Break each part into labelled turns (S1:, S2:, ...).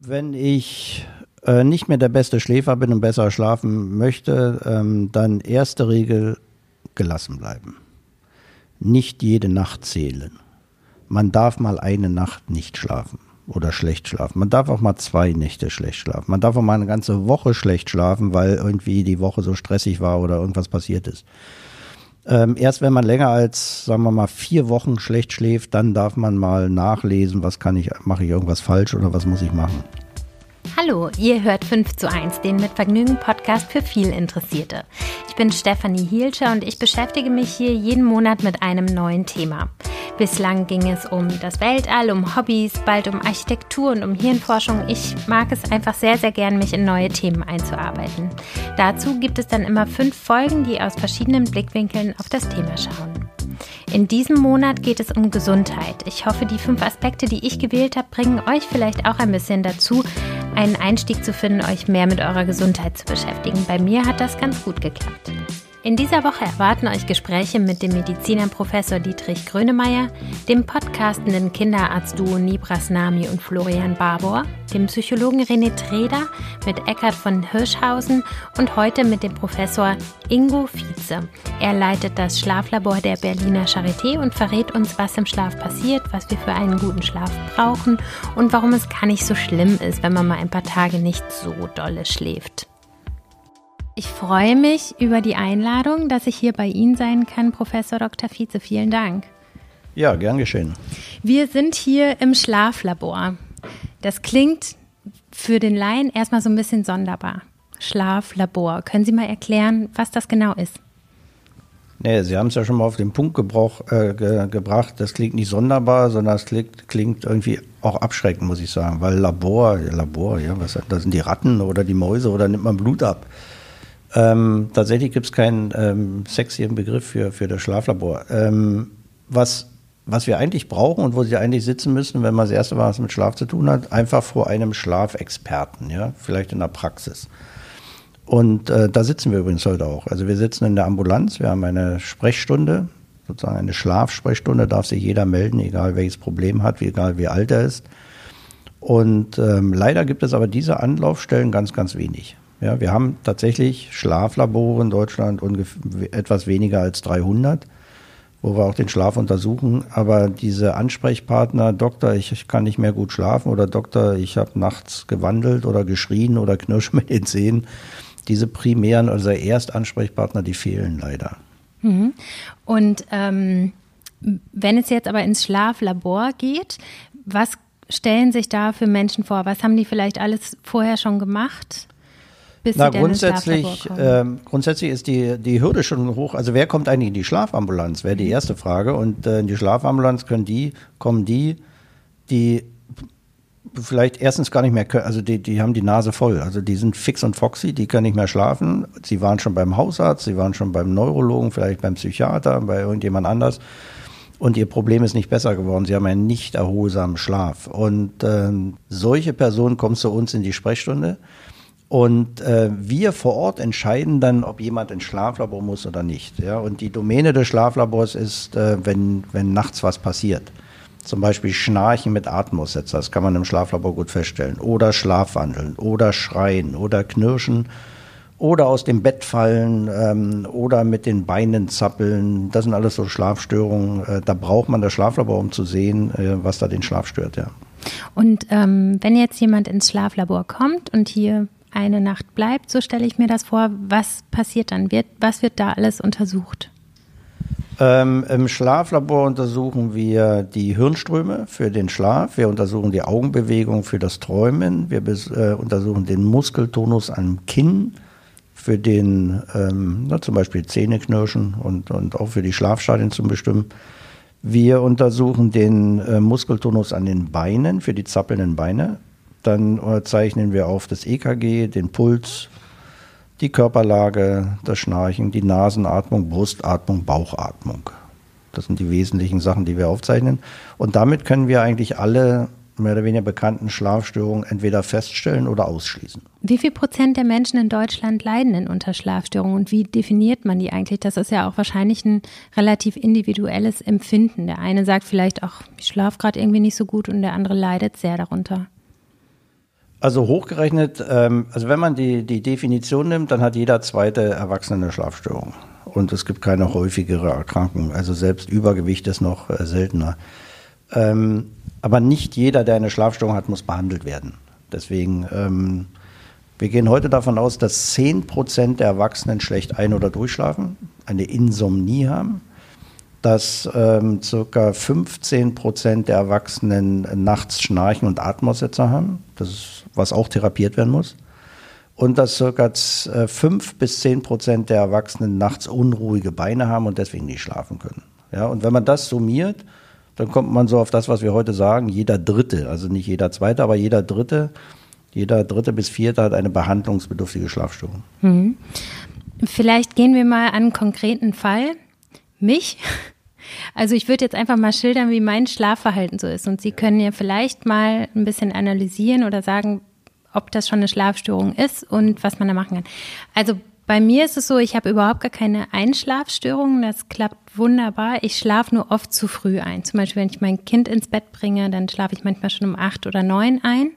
S1: Wenn ich äh, nicht mehr der beste Schläfer bin und besser schlafen möchte, ähm, dann erste Regel gelassen bleiben. Nicht jede Nacht zählen. Man darf mal eine Nacht nicht schlafen oder schlecht schlafen. Man darf auch mal zwei Nächte schlecht schlafen. Man darf auch mal eine ganze Woche schlecht schlafen, weil irgendwie die Woche so stressig war oder irgendwas passiert ist. Ähm, erst wenn man länger als, sagen wir mal, vier Wochen schlecht schläft, dann darf man mal nachlesen, was kann ich, mache ich irgendwas falsch oder was muss ich machen.
S2: Hallo, ihr hört 5 zu 1, den mit Vergnügen Podcast für viel Interessierte. Ich bin Stefanie Hielscher und ich beschäftige mich hier jeden Monat mit einem neuen Thema. Bislang ging es um das Weltall, um Hobbys, bald um Architektur und um Hirnforschung. Ich mag es einfach sehr, sehr gern, mich in neue Themen einzuarbeiten. Dazu gibt es dann immer fünf Folgen, die aus verschiedenen Blickwinkeln auf das Thema schauen. In diesem Monat geht es um Gesundheit. Ich hoffe, die fünf Aspekte, die ich gewählt habe, bringen euch vielleicht auch ein bisschen dazu, einen Einstieg zu finden, euch mehr mit eurer Gesundheit zu beschäftigen. Bei mir hat das ganz gut geklappt. In dieser Woche erwarten euch Gespräche mit dem Mediziner Professor Dietrich Grönemeyer, dem podcastenden Kinderarzt-Duo Nibras Nami und Florian Barbour, dem Psychologen René Treder mit Eckhard von Hirschhausen und heute mit dem Professor Ingo Vize. Er leitet das Schlaflabor der Berliner Charité und verrät uns, was im Schlaf passiert, was wir für einen guten Schlaf brauchen und warum es gar nicht so schlimm ist, wenn man mal ein paar Tage nicht so dolle schläft. Ich freue mich über die Einladung, dass ich hier bei Ihnen sein kann, Professor Dr. Vize. Vielen Dank.
S1: Ja, gern geschehen.
S2: Wir sind hier im Schlaflabor. Das klingt für den Laien erstmal so ein bisschen sonderbar. Schlaflabor. Können Sie mal erklären, was das genau ist?
S1: Nee, Sie haben es ja schon mal auf den Punkt gebrauch, äh, ge gebracht. Das klingt nicht sonderbar, sondern es klingt, klingt, irgendwie auch abschreckend, muss ich sagen. Weil Labor, Labor, ja, was das sind die Ratten oder die Mäuse oder nimmt man Blut ab? Ähm, tatsächlich gibt es keinen ähm, sexieren Begriff für, für das Schlaflabor. Ähm, was, was wir eigentlich brauchen und wo Sie eigentlich sitzen müssen, wenn man das erste Mal was mit Schlaf zu tun hat, einfach vor einem Schlafexperten, ja, vielleicht in der Praxis. Und äh, da sitzen wir übrigens heute auch. Also wir sitzen in der Ambulanz, wir haben eine Sprechstunde, sozusagen eine Schlafsprechstunde, darf sich jeder melden, egal welches Problem hat, egal wie alt er ist. Und ähm, leider gibt es aber diese Anlaufstellen ganz, ganz wenig. Ja, wir haben tatsächlich Schlaflabore in Deutschland etwas weniger als 300, wo wir auch den Schlaf untersuchen. Aber diese Ansprechpartner, Doktor, ich, ich kann nicht mehr gut schlafen oder Doktor, ich habe nachts gewandelt oder geschrien oder knirsch mit den Zähnen, diese primären, also Erstansprechpartner, die fehlen leider.
S2: Mhm. Und ähm, wenn es jetzt aber ins Schlaflabor geht, was stellen sich da für Menschen vor? Was haben die vielleicht alles vorher schon gemacht?
S1: Bis Na, sie grundsätzlich, ähm, grundsätzlich ist die, die Hürde schon hoch. Also wer kommt eigentlich in die Schlafambulanz, wäre die mhm. erste Frage. Und äh, in die Schlafambulanz können die, kommen die, die vielleicht erstens gar nicht mehr können, also die, die haben die Nase voll. Also die sind fix und foxy, die können nicht mehr schlafen. Sie waren schon beim Hausarzt, sie waren schon beim Neurologen, vielleicht beim Psychiater, bei irgendjemand anders. Und ihr Problem ist nicht besser geworden. Sie haben einen nicht erholsamen Schlaf. Und ähm, solche Personen kommen zu uns in die Sprechstunde. Und äh, wir vor Ort entscheiden dann, ob jemand ins Schlaflabor muss oder nicht. Ja? Und die Domäne des Schlaflabors ist, äh, wenn, wenn nachts was passiert. Zum Beispiel Schnarchen mit Atemaussetzer, das kann man im Schlaflabor gut feststellen. Oder Schlafwandeln, oder Schreien, oder Knirschen, oder aus dem Bett fallen, ähm, oder mit den Beinen zappeln. Das sind alles so Schlafstörungen. Äh, da braucht man das Schlaflabor, um zu sehen, äh, was da den Schlaf stört. Ja.
S2: Und ähm, wenn jetzt jemand ins Schlaflabor kommt und hier eine Nacht bleibt, so stelle ich mir das vor. Was passiert dann? Wird, was wird da alles untersucht?
S1: Ähm, Im Schlaflabor untersuchen wir die Hirnströme für den Schlaf, wir untersuchen die Augenbewegung für das Träumen, wir äh, untersuchen den Muskeltonus am Kinn für den ähm, na, zum Beispiel Zähneknirschen und, und auch für die Schlafstadien zum Bestimmen. Wir untersuchen den äh, Muskeltonus an den Beinen für die zappelnden Beine. Dann äh, zeichnen wir auf das EKG, den Puls, die Körperlage, das Schnarchen, die Nasenatmung, Brustatmung, Bauchatmung. Das sind die wesentlichen Sachen, die wir aufzeichnen. Und damit können wir eigentlich alle mehr oder weniger bekannten Schlafstörungen entweder feststellen oder ausschließen.
S2: Wie viel Prozent der Menschen in Deutschland leiden denn unter Schlafstörungen und wie definiert man die eigentlich? Das ist ja auch wahrscheinlich ein relativ individuelles Empfinden. Der eine sagt vielleicht, ach, ich schlafe gerade irgendwie nicht so gut und der andere leidet sehr darunter.
S1: Also hochgerechnet, ähm, also wenn man die, die Definition nimmt, dann hat jeder zweite Erwachsene eine Schlafstörung. Und es gibt keine häufigere Erkrankung. Also selbst Übergewicht ist noch äh, seltener. Ähm, aber nicht jeder, der eine Schlafstörung hat, muss behandelt werden. Deswegen, ähm, wir gehen heute davon aus, dass 10% der Erwachsenen schlecht ein- oder durchschlafen, eine Insomnie haben, dass ähm, ca. 15% der Erwachsenen nachts Schnarchen und Atemaussetzer haben, das ist, was auch therapiert werden muss. Und dass ca. 5 bis 10% der Erwachsenen nachts unruhige Beine haben und deswegen nicht schlafen können. Ja, und wenn man das summiert, dann kommt man so auf das, was wir heute sagen, jeder Dritte, also nicht jeder Zweite, aber jeder Dritte, jeder Dritte bis Vierte hat eine behandlungsbedürftige Schlafstörung. Mhm.
S2: Vielleicht gehen wir mal an einen konkreten Fall. Mich. Also ich würde jetzt einfach mal schildern, wie mein Schlafverhalten so ist. Und Sie können ja vielleicht mal ein bisschen analysieren oder sagen, ob das schon eine Schlafstörung ist und was man da machen kann. Also bei mir ist es so, ich habe überhaupt gar keine Einschlafstörungen. Das klappt wunderbar. Ich schlafe nur oft zu früh ein. Zum Beispiel, wenn ich mein Kind ins Bett bringe, dann schlafe ich manchmal schon um acht oder neun ein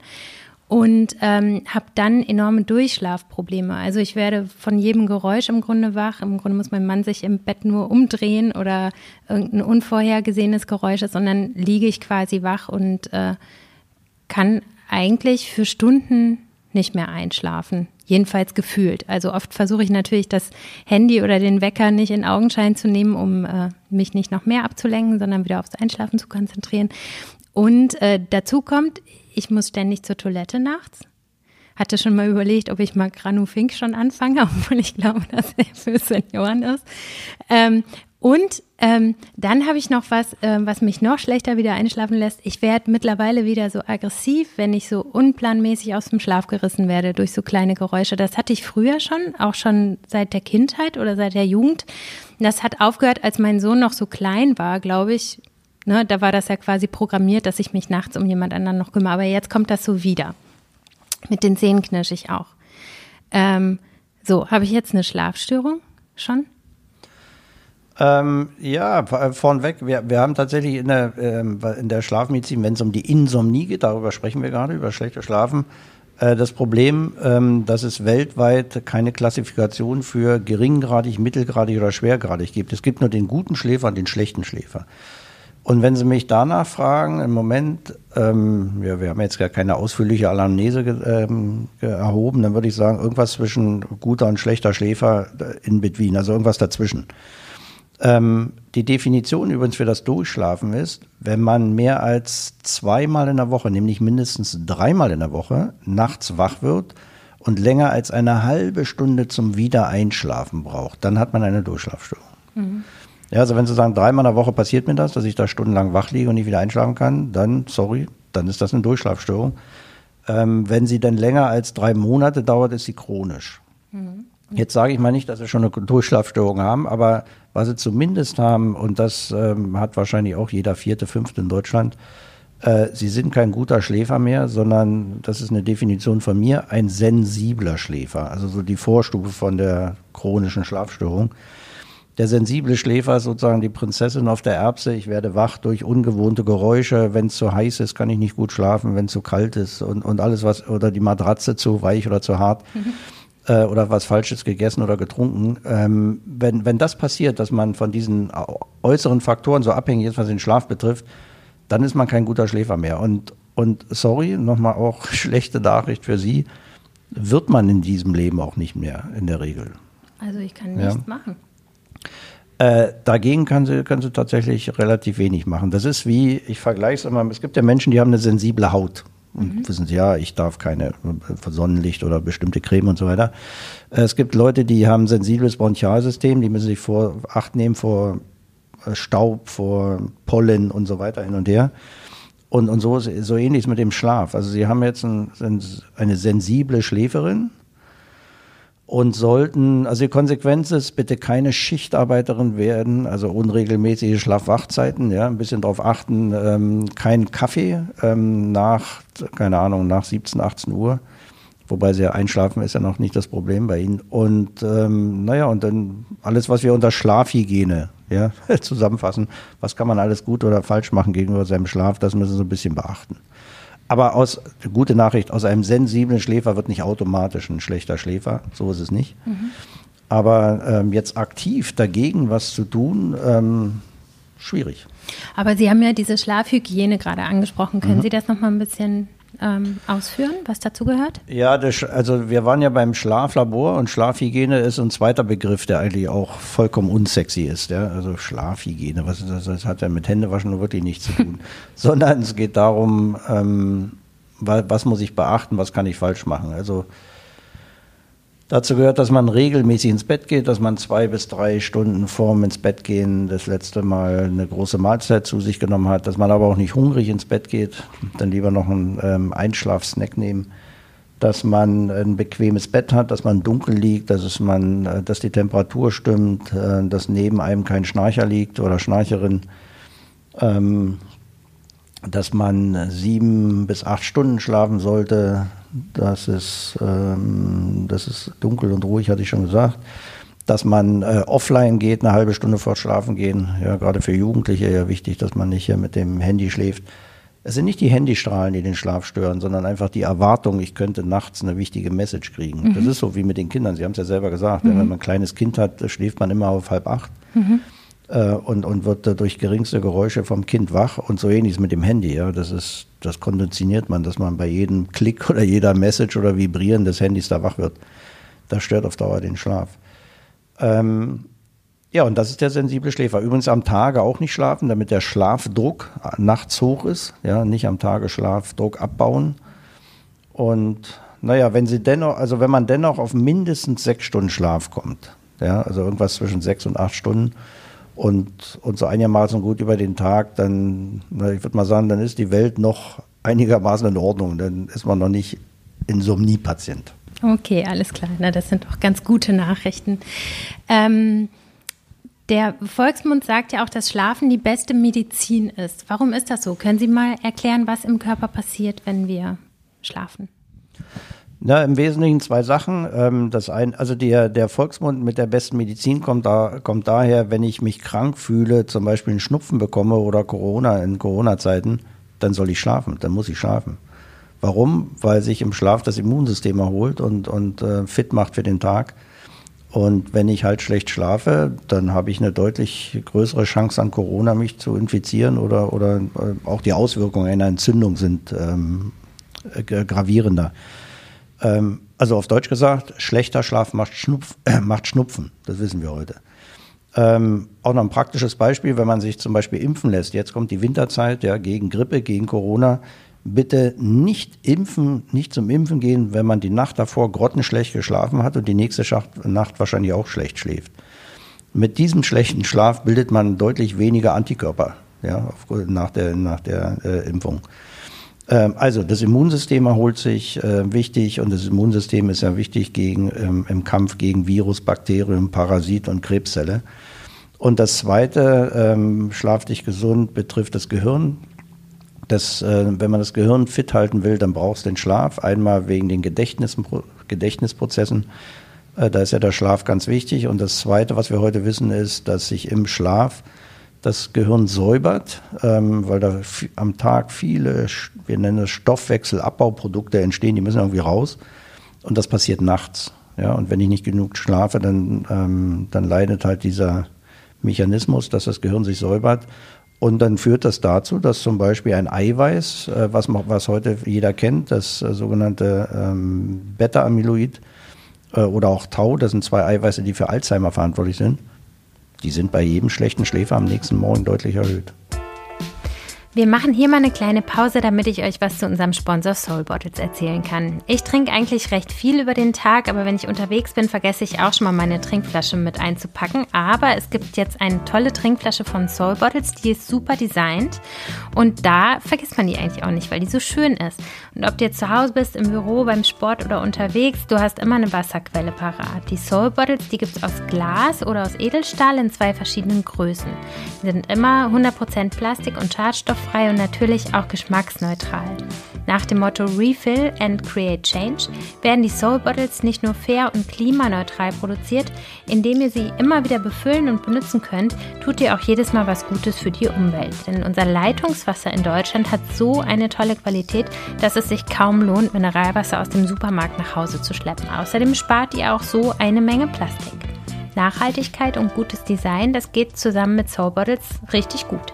S2: und ähm, habe dann enorme Durchschlafprobleme. Also ich werde von jedem Geräusch im Grunde wach. Im Grunde muss mein Mann sich im Bett nur umdrehen oder irgendein unvorhergesehenes Geräusch ist und dann liege ich quasi wach und äh, kann eigentlich für Stunden nicht mehr einschlafen. Jedenfalls gefühlt. Also oft versuche ich natürlich das Handy oder den Wecker nicht in Augenschein zu nehmen, um äh, mich nicht noch mehr abzulenken, sondern wieder aufs Einschlafen zu konzentrieren. Und äh, dazu kommt, ich muss ständig zur Toilette nachts. Hatte schon mal überlegt, ob ich mal Granufink schon anfange, obwohl ich glaube, dass er für Senioren ist. Ähm, und ähm, dann habe ich noch was, äh, was mich noch schlechter wieder einschlafen lässt. Ich werde mittlerweile wieder so aggressiv, wenn ich so unplanmäßig aus dem Schlaf gerissen werde durch so kleine Geräusche. Das hatte ich früher schon, auch schon seit der Kindheit oder seit der Jugend. Das hat aufgehört, als mein Sohn noch so klein war, glaube ich. Ne, da war das ja quasi programmiert, dass ich mich nachts um jemand anderen noch kümmere. Aber jetzt kommt das so wieder. Mit den Zähnen knirsch ich auch. Ähm, so, habe ich jetzt eine Schlafstörung schon?
S1: Ähm, ja, vornweg, wir, wir haben tatsächlich in der, ähm, der Schlafmedizin, wenn es um die Insomnie geht, darüber sprechen wir gerade, über schlechte Schlafen, äh, das Problem, ähm, dass es weltweit keine Klassifikation für geringgradig, mittelgradig oder schwergradig gibt. Es gibt nur den guten Schläfer und den schlechten Schläfer. Und wenn Sie mich danach fragen, im Moment, ähm, ja, wir haben jetzt gar keine ausführliche Anamnese ge, ähm, erhoben, dann würde ich sagen, irgendwas zwischen guter und schlechter Schläfer äh, in between, also irgendwas dazwischen. Ähm, die Definition übrigens für das Durchschlafen ist, wenn man mehr als zweimal in der Woche, nämlich mindestens dreimal in der Woche, nachts wach wird und länger als eine halbe Stunde zum Wiedereinschlafen braucht, dann hat man eine Durchschlafstörung. Mhm. Ja, also wenn Sie sagen, dreimal in der Woche passiert mir das, dass ich da stundenlang wach liege und nicht wieder einschlafen kann, dann, sorry, dann ist das eine Durchschlafstörung. Ähm, wenn sie dann länger als drei Monate dauert, ist sie chronisch. Mhm. Jetzt sage ich mal nicht, dass sie schon eine Durchschlafstörung haben, aber was sie zumindest haben, und das ähm, hat wahrscheinlich auch jeder vierte, fünfte in Deutschland, äh, sie sind kein guter Schläfer mehr, sondern das ist eine Definition von mir, ein sensibler Schläfer. Also so die Vorstufe von der chronischen Schlafstörung. Der sensible Schläfer ist sozusagen die Prinzessin auf der Erbse. Ich werde wach durch ungewohnte Geräusche. Wenn es zu heiß ist, kann ich nicht gut schlafen. Wenn es zu kalt ist und, und alles was, oder die Matratze zu weich oder zu hart. Mhm äh, oder was Falsches gegessen oder getrunken. Ähm, wenn, wenn das passiert, dass man von diesen äußeren Faktoren so abhängig ist, was den Schlaf betrifft, dann ist man kein guter Schläfer mehr. Und, und sorry, nochmal auch schlechte Nachricht für Sie, wird man in diesem Leben auch nicht mehr in der Regel.
S2: Also ich kann nichts ja. machen.
S1: Äh, dagegen kann sie, kann sie tatsächlich relativ wenig machen. Das ist wie, ich vergleiche es immer, es gibt ja Menschen, die haben eine sensible Haut. Und mhm. wissen Sie, ja, ich darf keine äh, Sonnenlicht oder bestimmte Creme und so weiter. Äh, es gibt Leute, die haben sensibles Bronchialsystem, die müssen sich vor Acht nehmen vor Staub, vor Pollen und so weiter hin und her. Und, und so, so ähnlich ist mit dem Schlaf. Also Sie haben jetzt ein, eine sensible Schläferin, und sollten, also die Konsequenz ist, bitte keine Schichtarbeiterin werden, also unregelmäßige Schlafwachzeiten, ja, ein bisschen darauf achten, ähm, kein Kaffee ähm, nach, keine Ahnung, nach 17, 18 Uhr, wobei sehr einschlafen ist ja noch nicht das Problem bei Ihnen. Und ähm, naja, und dann alles, was wir unter Schlafhygiene ja, zusammenfassen, was kann man alles gut oder falsch machen gegenüber seinem Schlaf, das müssen Sie ein bisschen beachten. Aber aus, gute Nachricht, aus einem sensiblen Schläfer wird nicht automatisch ein schlechter Schläfer. So ist es nicht. Mhm. Aber ähm, jetzt aktiv dagegen was zu tun, ähm, schwierig.
S2: Aber Sie haben ja diese Schlafhygiene gerade angesprochen. Können mhm. Sie das nochmal ein bisschen ähm, ausführen, was dazu gehört?
S1: Ja, das, also wir waren ja beim Schlaflabor und Schlafhygiene ist ein zweiter Begriff, der eigentlich auch vollkommen unsexy ist. Ja? Also Schlafhygiene, was das, das hat ja mit Händewaschen wirklich nichts zu tun, sondern es geht darum, ähm, was, was muss ich beachten, was kann ich falsch machen. Also Dazu gehört, dass man regelmäßig ins Bett geht, dass man zwei bis drei Stunden vorm ins Bett gehen das letzte Mal eine große Mahlzeit zu sich genommen hat, dass man aber auch nicht hungrig ins Bett geht, dann lieber noch einen ähm, Einschlafsnack nehmen, dass man ein bequemes Bett hat, dass man dunkel liegt, dass es man, äh, dass die Temperatur stimmt, äh, dass neben einem kein Schnarcher liegt oder Schnarcherin, ähm, dass man sieben bis acht Stunden schlafen sollte, dass es, ähm, das ist dunkel und ruhig, hatte ich schon gesagt, dass man äh, offline geht, eine halbe Stunde vor Schlafen gehen. Ja, gerade für Jugendliche ja wichtig, dass man nicht hier mit dem Handy schläft. Es sind nicht die Handystrahlen, die den Schlaf stören, sondern einfach die Erwartung, ich könnte nachts eine wichtige Message kriegen. Mhm. Das ist so wie mit den Kindern. Sie haben es ja selber gesagt. Mhm. Wenn man ein kleines Kind hat, schläft man immer auf halb acht. Mhm äh, und, und wird durch geringste Geräusche vom Kind wach und so ähnlich mit dem Handy. Ja. Das ist, das konditioniert man, dass man bei jedem Klick oder jeder Message oder Vibrieren des Handys da wach wird. Das stört auf Dauer den Schlaf. Ähm, ja, und das ist der sensible Schläfer. Übrigens am Tage auch nicht schlafen, damit der Schlafdruck nachts hoch ist. Ja, nicht am Tage Schlafdruck abbauen. Und naja, wenn sie dennoch, also wenn man dennoch auf mindestens sechs Stunden Schlaf kommt, ja, also irgendwas zwischen sechs und acht Stunden, und, und so einigermaßen gut über den Tag, dann, ich würde mal sagen, dann ist die Welt noch einigermaßen in Ordnung. Dann ist man noch nicht Insomnie-Patient.
S2: Okay, alles klar. Na, das sind doch ganz gute Nachrichten. Ähm, der Volksmund sagt ja auch, dass Schlafen die beste Medizin ist. Warum ist das so? Können Sie mal erklären, was im Körper passiert, wenn wir schlafen?
S1: Na, im Wesentlichen zwei Sachen. Ähm, das ein, also der, der Volksmund mit der besten Medizin kommt da, kommt daher, wenn ich mich krank fühle, zum Beispiel einen Schnupfen bekomme oder Corona in Corona-Zeiten, dann soll ich schlafen, dann muss ich schlafen. Warum? Weil sich im Schlaf das Immunsystem erholt und, und äh, fit macht für den Tag. Und wenn ich halt schlecht schlafe, dann habe ich eine deutlich größere Chance an Corona mich zu infizieren oder, oder äh, auch die Auswirkungen einer Entzündung sind ähm, äh, gravierender. Ähm, also auf Deutsch gesagt, schlechter Schlaf macht, Schnupf, äh, macht Schnupfen. Das wissen wir heute. Ähm, auch noch ein praktisches Beispiel, wenn man sich zum Beispiel impfen lässt. Jetzt kommt die Winterzeit, ja, gegen Grippe, gegen Corona. Bitte nicht impfen, nicht zum Impfen gehen, wenn man die Nacht davor grottenschlecht geschlafen hat und die nächste Nacht wahrscheinlich auch schlecht schläft. Mit diesem schlechten Schlaf bildet man deutlich weniger Antikörper, ja, nach der, nach der äh, Impfung. Ähm, also das Immunsystem erholt sich äh, wichtig und das Immunsystem ist ja wichtig gegen, ähm, im Kampf gegen Virus, Bakterien, Parasit und Krebszelle. Und das Zweite, ähm, schlaf dich gesund, betrifft das Gehirn. Das, äh, wenn man das Gehirn fit halten will, dann brauchst du den Schlaf. Einmal wegen den Gedächtnis, Gedächtnisprozessen. Äh, da ist ja der Schlaf ganz wichtig. Und das Zweite, was wir heute wissen, ist, dass sich im Schlaf das Gehirn säubert, ähm, weil da am Tag viele, wir nennen es Stoffwechselabbauprodukte entstehen, die müssen irgendwie raus. Und das passiert nachts. Ja, und wenn ich nicht genug schlafe, dann, ähm, dann leidet halt dieser Mechanismus, dass das Gehirn sich säubert. Und dann führt das dazu, dass zum Beispiel ein Eiweiß, äh, was, was heute jeder kennt, das äh, sogenannte ähm, Beta-Amyloid äh, oder auch Tau, das sind zwei Eiweiße, die für Alzheimer verantwortlich sind, die sind bei jedem schlechten Schläfer am nächsten Morgen deutlich erhöht.
S2: Wir machen hier mal eine kleine Pause, damit ich euch was zu unserem Sponsor Soul Bottles erzählen kann. Ich trinke eigentlich recht viel über den Tag, aber wenn ich unterwegs bin, vergesse ich auch schon mal meine Trinkflasche mit einzupacken. Aber es gibt jetzt eine tolle Trinkflasche von Soul Bottles, die ist super designt und da vergisst man die eigentlich auch nicht, weil die so schön ist. Und ob du jetzt zu Hause bist, im Büro, beim Sport oder unterwegs, du hast immer eine Wasserquelle parat. Die Soul Bottles, die gibt es aus Glas oder aus Edelstahl in zwei verschiedenen Größen. Die sind immer 100% Plastik und Schadstoff schadstofffrei und natürlich auch geschmacksneutral. Nach dem Motto Refill and Create Change werden die Soul Bottles nicht nur fair und klimaneutral produziert, indem ihr sie immer wieder befüllen und benutzen könnt, tut ihr auch jedes Mal was Gutes für die Umwelt. Denn unser Leitungswasser in Deutschland hat so eine tolle Qualität, dass es sich kaum lohnt, Mineralwasser aus dem Supermarkt nach Hause zu schleppen. Außerdem spart ihr auch so eine Menge Plastik. Nachhaltigkeit und gutes Design, das geht zusammen mit Soul Bottles richtig gut.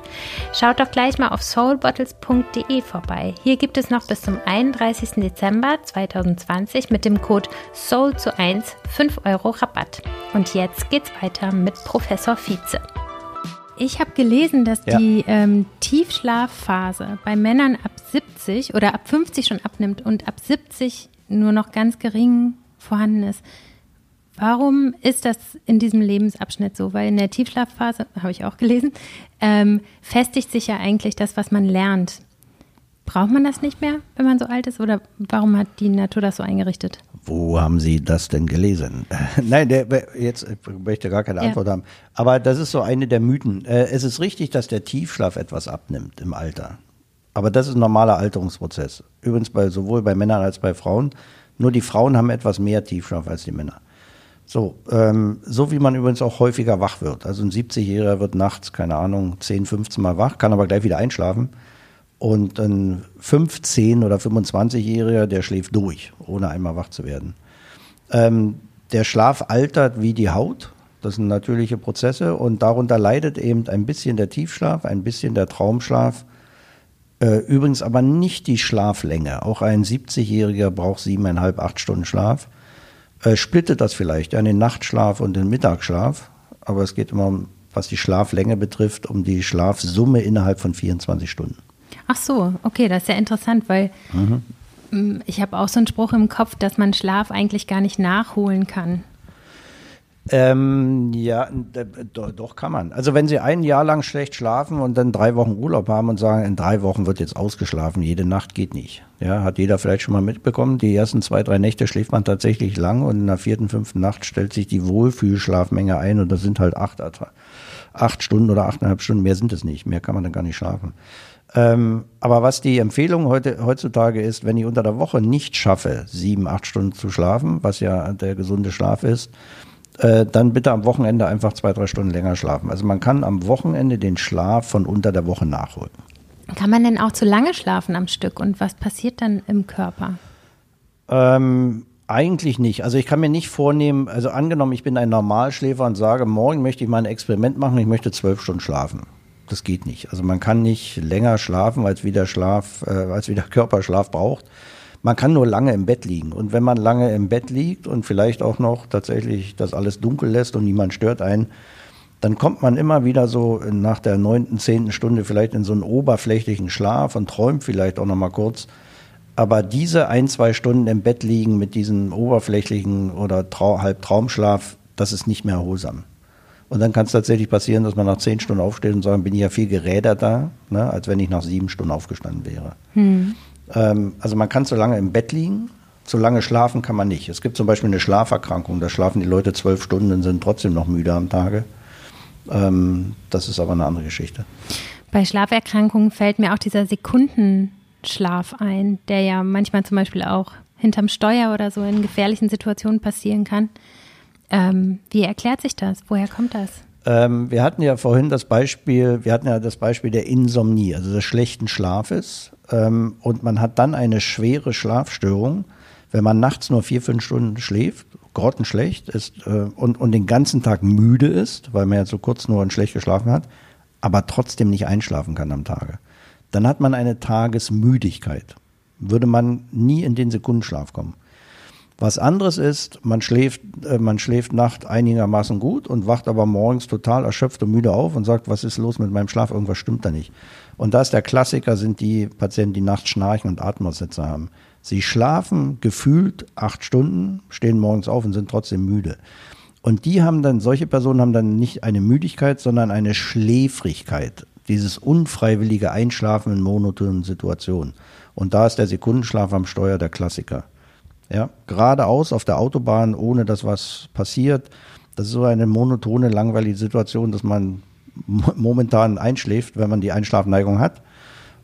S2: Schaut doch gleich mal auf soulbottles.de vorbei. Hier gibt es noch bis zum 31. Dezember 2020 mit dem Code SOUL zu 1 5 Euro Rabatt. Und jetzt geht's weiter mit Professor Vize. Ich habe gelesen, dass ja. die ähm, Tiefschlafphase bei Männern ab 70 oder ab 50 schon abnimmt und ab 70 nur noch ganz gering vorhanden ist. Warum ist das in diesem Lebensabschnitt so? Weil in der Tiefschlafphase, habe ich auch gelesen, ähm, festigt sich ja eigentlich das, was man lernt. Braucht man das nicht mehr, wenn man so alt ist? Oder warum hat die Natur das so eingerichtet?
S1: Wo haben Sie das denn gelesen? Nein, der, jetzt möchte gar keine Antwort ja. haben. Aber das ist so eine der Mythen. Äh, es ist richtig, dass der Tiefschlaf etwas abnimmt im Alter. Aber das ist ein normaler Alterungsprozess. Übrigens bei, sowohl bei Männern als bei Frauen. Nur die Frauen haben etwas mehr Tiefschlaf als die Männer. So, ähm, so wie man übrigens auch häufiger wach wird. Also ein 70-Jähriger wird nachts, keine Ahnung, 10, 15 Mal wach, kann aber gleich wieder einschlafen. Und ein 15- oder 25-Jähriger, der schläft durch, ohne einmal wach zu werden. Ähm, der Schlaf altert wie die Haut. Das sind natürliche Prozesse und darunter leidet eben ein bisschen der Tiefschlaf, ein bisschen der Traumschlaf. Äh, übrigens aber nicht die Schlaflänge. Auch ein 70-Jähriger braucht siebeneinhalb, acht Stunden Schlaf äh, splittet das vielleicht an den Nachtschlaf und den Mittagsschlaf. Aber es geht immer, was die Schlaflänge betrifft, um die Schlafsumme innerhalb von 24 Stunden.
S2: Ach so, okay, das ist ja interessant, weil mhm. Mm, ich habe auch so einen Spruch im Kopf, dass man Schlaf eigentlich gar nicht nachholen kann.
S1: Ähm, ja, doch, kann man. Also wenn Sie ein Jahr lang schlecht schlafen und dann drei Wochen Urlaub haben und sagen, in drei Wochen wird jetzt ausgeschlafen, jede Nacht geht nicht. Ja, hat jeder vielleicht schon mal mitbekommen. Die ersten zwei, drei Nächte schläft man tatsächlich lang und in der vierten, fünften Nacht stellt sich die Wohlfühlschlafmenge ein und das sind halt acht, acht Stunden oder achteinhalb Stunden. Mehr sind es nicht. Mehr kann man dann gar nicht schlafen. Ähm, aber was die Empfehlung heute, heutzutage ist, wenn ich unter der Woche nicht schaffe, sieben, acht Stunden zu schlafen, was ja der gesunde Schlaf ist, äh, dann bitte am Wochenende einfach zwei, drei Stunden länger schlafen. Also man kann am Wochenende den Schlaf von unter der Woche nachholen.
S2: Kann man denn auch zu lange schlafen am Stück und was passiert dann im Körper?
S1: Ähm, eigentlich nicht. Also ich kann mir nicht vornehmen, also angenommen, ich bin ein Normalschläfer und sage, morgen möchte ich mal ein Experiment machen, ich möchte zwölf Stunden schlafen. Das geht nicht. Also man kann nicht länger schlafen, als wie der Schlaf, äh, als wie der Körper Schlaf braucht. Man kann nur lange im Bett liegen. Und wenn man lange im Bett liegt und vielleicht auch noch tatsächlich das alles dunkel lässt und niemand stört einen, dann kommt man immer wieder so nach der neunten, zehnten Stunde vielleicht in so einen oberflächlichen Schlaf und träumt vielleicht auch noch mal kurz. Aber diese ein, zwei Stunden im Bett liegen mit diesem oberflächlichen oder Trau Halbtraumschlaf, das ist nicht mehr erholsam. Und dann kann es tatsächlich passieren, dass man nach zehn Stunden aufsteht und sagt, bin ich ja viel geräderter, ne, als wenn ich nach sieben Stunden aufgestanden wäre. Hm. Ähm, also man kann zu lange im Bett liegen, zu lange schlafen kann man nicht. Es gibt zum Beispiel eine Schlaferkrankung, da schlafen die Leute zwölf Stunden und sind trotzdem noch müde am Tage. Ähm, das ist aber eine andere Geschichte.
S2: Bei Schlaferkrankungen fällt mir auch dieser Sekundenschlaf ein, der ja manchmal zum Beispiel auch hinterm Steuer oder so in gefährlichen Situationen passieren kann. Ähm, wie erklärt sich das? Woher kommt das?
S1: Ähm, wir hatten ja vorhin das Beispiel, wir hatten ja das Beispiel der Insomnie, also des schlechten Schlafes ähm, und man hat dann eine schwere Schlafstörung, wenn man nachts nur vier, fünf Stunden schläft, grottenschlecht ist äh, und, und den ganzen Tag müde ist, weil man ja so kurz nur und schlecht geschlafen hat, aber trotzdem nicht einschlafen kann am Tage. Dann hat man eine Tagesmüdigkeit. Würde man nie in den Sekundenschlaf kommen. Was anderes ist, man schläft, äh, man schläft Nacht einigermaßen gut und wacht aber morgens total erschöpft und müde auf und sagt, was ist los mit meinem Schlaf? Irgendwas stimmt da nicht. Und da ist der Klassiker, sind die Patienten, die nachts schnarchen und Atemaussetzer haben. Sie schlafen gefühlt acht Stunden, stehen morgens auf und sind trotzdem müde. Und die haben dann, solche Personen haben dann nicht eine Müdigkeit, sondern eine Schläfrigkeit. Dieses unfreiwillige Einschlafen in monotonen Situationen. Und da ist der Sekundenschlaf am Steuer der Klassiker. Ja, geradeaus auf der Autobahn, ohne dass was passiert. Das ist so eine monotone, langweilige Situation, dass man momentan einschläft, wenn man die Einschlafneigung hat.